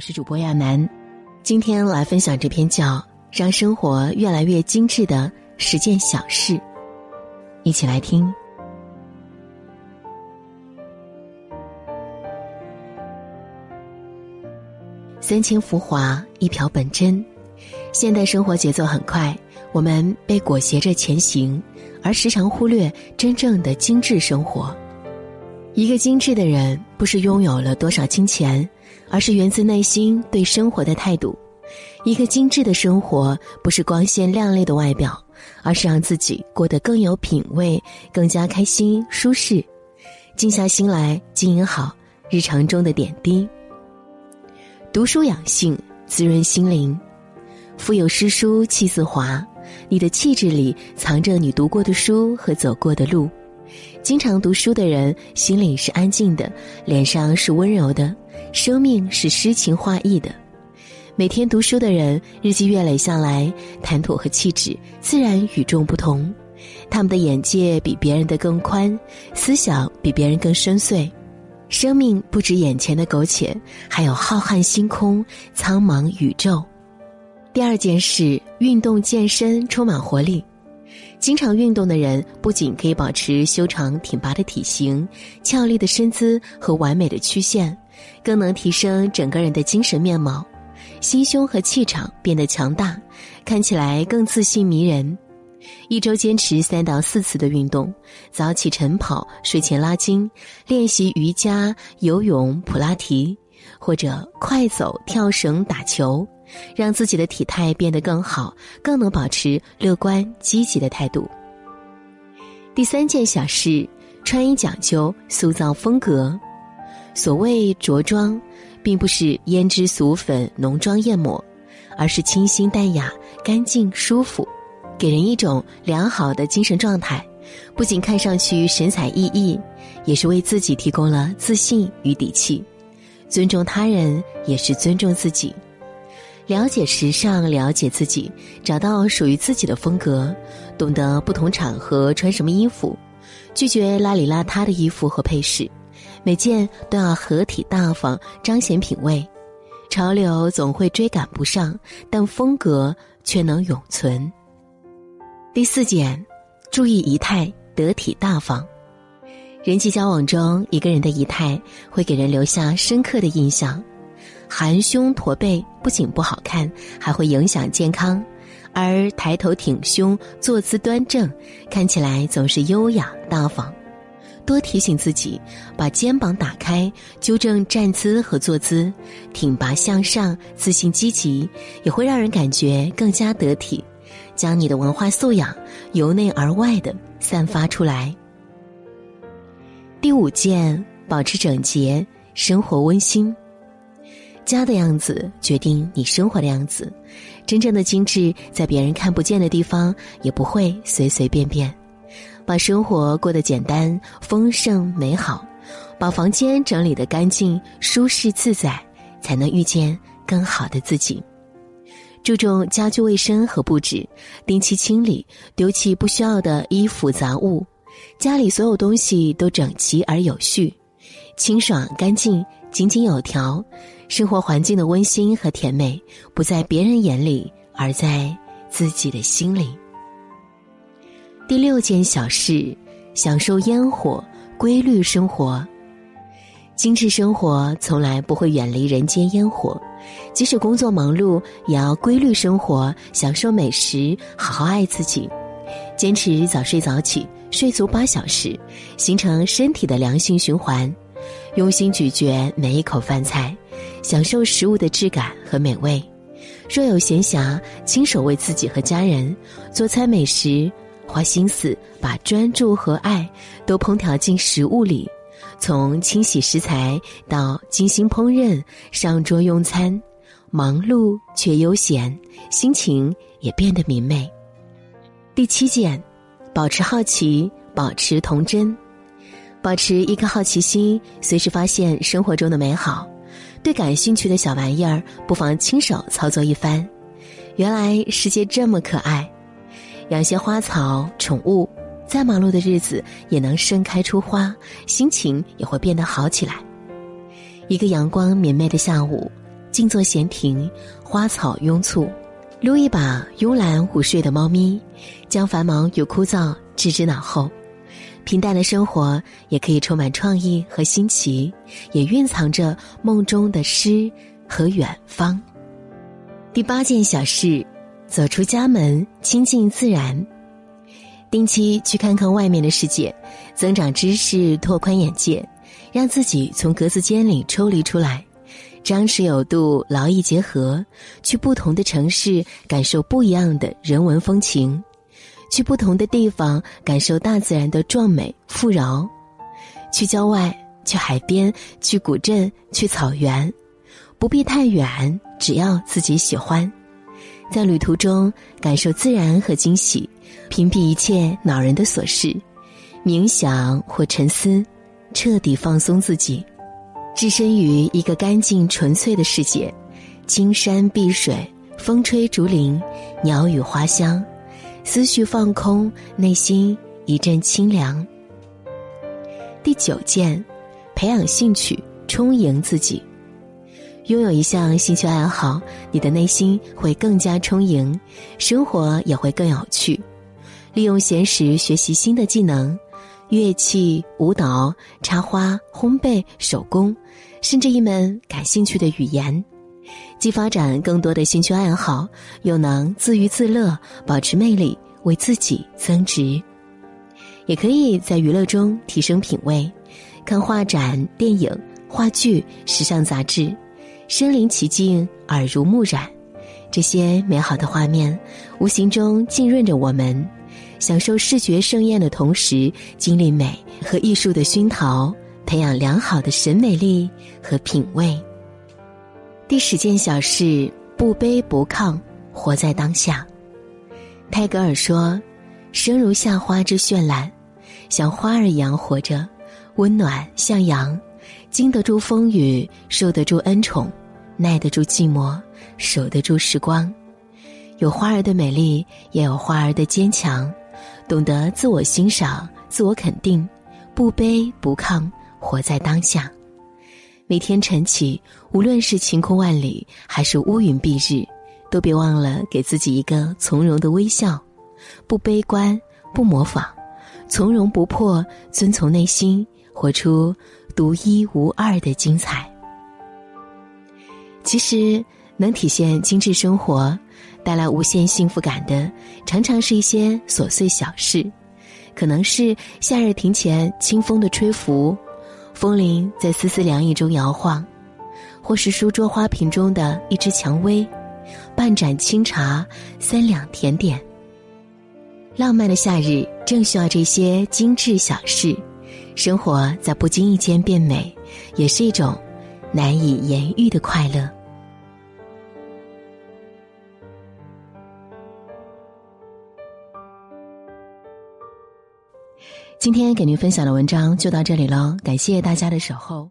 我是主播亚楠，今天来分享这篇叫《让生活越来越精致的十件小事》，一起来听。三千浮华，一瓢本真。现代生活节奏很快，我们被裹挟着前行，而时常忽略真正的精致生活。一个精致的人，不是拥有了多少金钱，而是源自内心对生活的态度。一个精致的生活，不是光鲜亮丽的外表，而是让自己过得更有品味，更加开心舒适。静下心来，经营好日常中的点滴。读书养性，滋润心灵。腹有诗书气自华，你的气质里藏着你读过的书和走过的路。经常读书的人，心里是安静的，脸上是温柔的，生命是诗情画意的。每天读书的人，日积月累下来，谈吐和气质自然与众不同。他们的眼界比别人的更宽，思想比别人更深邃。生命不止眼前的苟且，还有浩瀚星空、苍茫宇宙。第二件事，运动健身充满活力。经常运动的人，不仅可以保持修长挺拔的体型、俏丽的身姿和完美的曲线，更能提升整个人的精神面貌，心胸和气场变得强大，看起来更自信迷人。一周坚持三到四次的运动，早起晨跑，睡前拉筋，练习瑜伽、游泳、普拉提，或者快走、跳绳、打球，让自己的体态变得更好，更能保持乐观积极的态度。第三件小事，穿衣讲究，塑造风格。所谓着装，并不是胭脂俗粉、浓妆艳抹，而是清新淡雅、干净舒服。给人一种良好的精神状态，不仅看上去神采奕奕，也是为自己提供了自信与底气。尊重他人也是尊重自己。了解时尚，了解自己，找到属于自己的风格，懂得不同场合穿什么衣服，拒绝邋里邋遢的衣服和配饰，每件都要合体大方，彰显品味。潮流总会追赶不上，但风格却能永存。第四件，注意仪态，得体大方。人际交往中，一个人的仪态会给人留下深刻的印象。含胸驼背不仅不好看，还会影响健康；而抬头挺胸、坐姿端正，看起来总是优雅大方。多提醒自己，把肩膀打开，纠正站姿和坐姿，挺拔向上，自信积极，也会让人感觉更加得体。将你的文化素养由内而外的散发出来。第五件，保持整洁，生活温馨。家的样子决定你生活的样子，真正的精致在别人看不见的地方，也不会随随便便。把生活过得简单、丰盛、美好，把房间整理的干净、舒适自在，才能遇见更好的自己。注重家居卫生和布置，定期清理，丢弃不需要的衣服杂物，家里所有东西都整齐而有序，清爽干净，井井有条，生活环境的温馨和甜美不在别人眼里，而在自己的心里。第六件小事，享受烟火，规律生活。精致生活从来不会远离人间烟火，即使工作忙碌，也要规律生活，享受美食，好好爱自己，坚持早睡早起，睡足八小时，形成身体的良性循环。用心咀嚼每一口饭菜，享受食物的质感和美味。若有闲暇，亲手为自己和家人做餐美食，花心思把专注和爱都烹调进食物里。从清洗食材到精心烹饪、上桌用餐，忙碌却悠闲，心情也变得明媚。第七件，保持好奇，保持童真，保持一颗好奇心，随时发现生活中的美好。对感兴趣的小玩意儿，不妨亲手操作一番。原来世界这么可爱，养些花草宠物。再忙碌的日子也能盛开出花，心情也会变得好起来。一个阳光明媚的下午，静坐闲庭，花草拥簇，撸一把慵懒午睡的猫咪，将繁忙与枯燥置之脑后。平淡的生活也可以充满创意和新奇，也蕴藏着梦中的诗和远方。第八件小事：走出家门，亲近自然。定期去看看外面的世界，增长知识，拓宽眼界，让自己从格子间里抽离出来，张弛有度，劳逸结合，去不同的城市感受不一样的人文风情，去不同的地方感受大自然的壮美富饶，去郊外，去海边，去古镇，去草原，不必太远，只要自己喜欢。在旅途中感受自然和惊喜，屏蔽一切恼人的琐事，冥想或沉思，彻底放松自己，置身于一个干净纯粹的世界，青山碧水，风吹竹林，鸟语花香，思绪放空，内心一阵清凉。第九件，培养兴趣，充盈自己。拥有一项兴趣爱好，你的内心会更加充盈，生活也会更有趣。利用闲时学习新的技能，乐器、舞蹈、插花、烘焙、手工，甚至一门感兴趣的语言，既发展更多的兴趣爱好，又能自娱自乐，保持魅力，为自己增值。也可以在娱乐中提升品味，看画展、电影、话剧、时尚杂志。身临其境，耳濡目染，这些美好的画面，无形中浸润着我们，享受视觉盛宴的同时，经历美和艺术的熏陶，培养良好的审美力和品味。第十件小事：不卑不亢，活在当下。泰戈尔说：“生如夏花之绚烂，像花儿一样活着，温暖像阳，经得住风雨，受得住恩宠。”耐得住寂寞，守得住时光，有花儿的美丽，也有花儿的坚强。懂得自我欣赏、自我肯定，不卑不亢，活在当下。每天晨起，无论是晴空万里，还是乌云蔽日，都别忘了给自己一个从容的微笑。不悲观，不模仿，从容不迫，遵从内心，活出独一无二的精彩。其实，能体现精致生活、带来无限幸福感的，常常是一些琐碎小事，可能是夏日庭前清风的吹拂，风铃在丝丝凉意中摇晃，或是书桌花瓶中的一支蔷薇，半盏清茶，三两甜点。浪漫的夏日正需要这些精致小事，生活在不经意间变美，也是一种。难以言喻的快乐。今天给您分享的文章就到这里了，感谢大家的守候。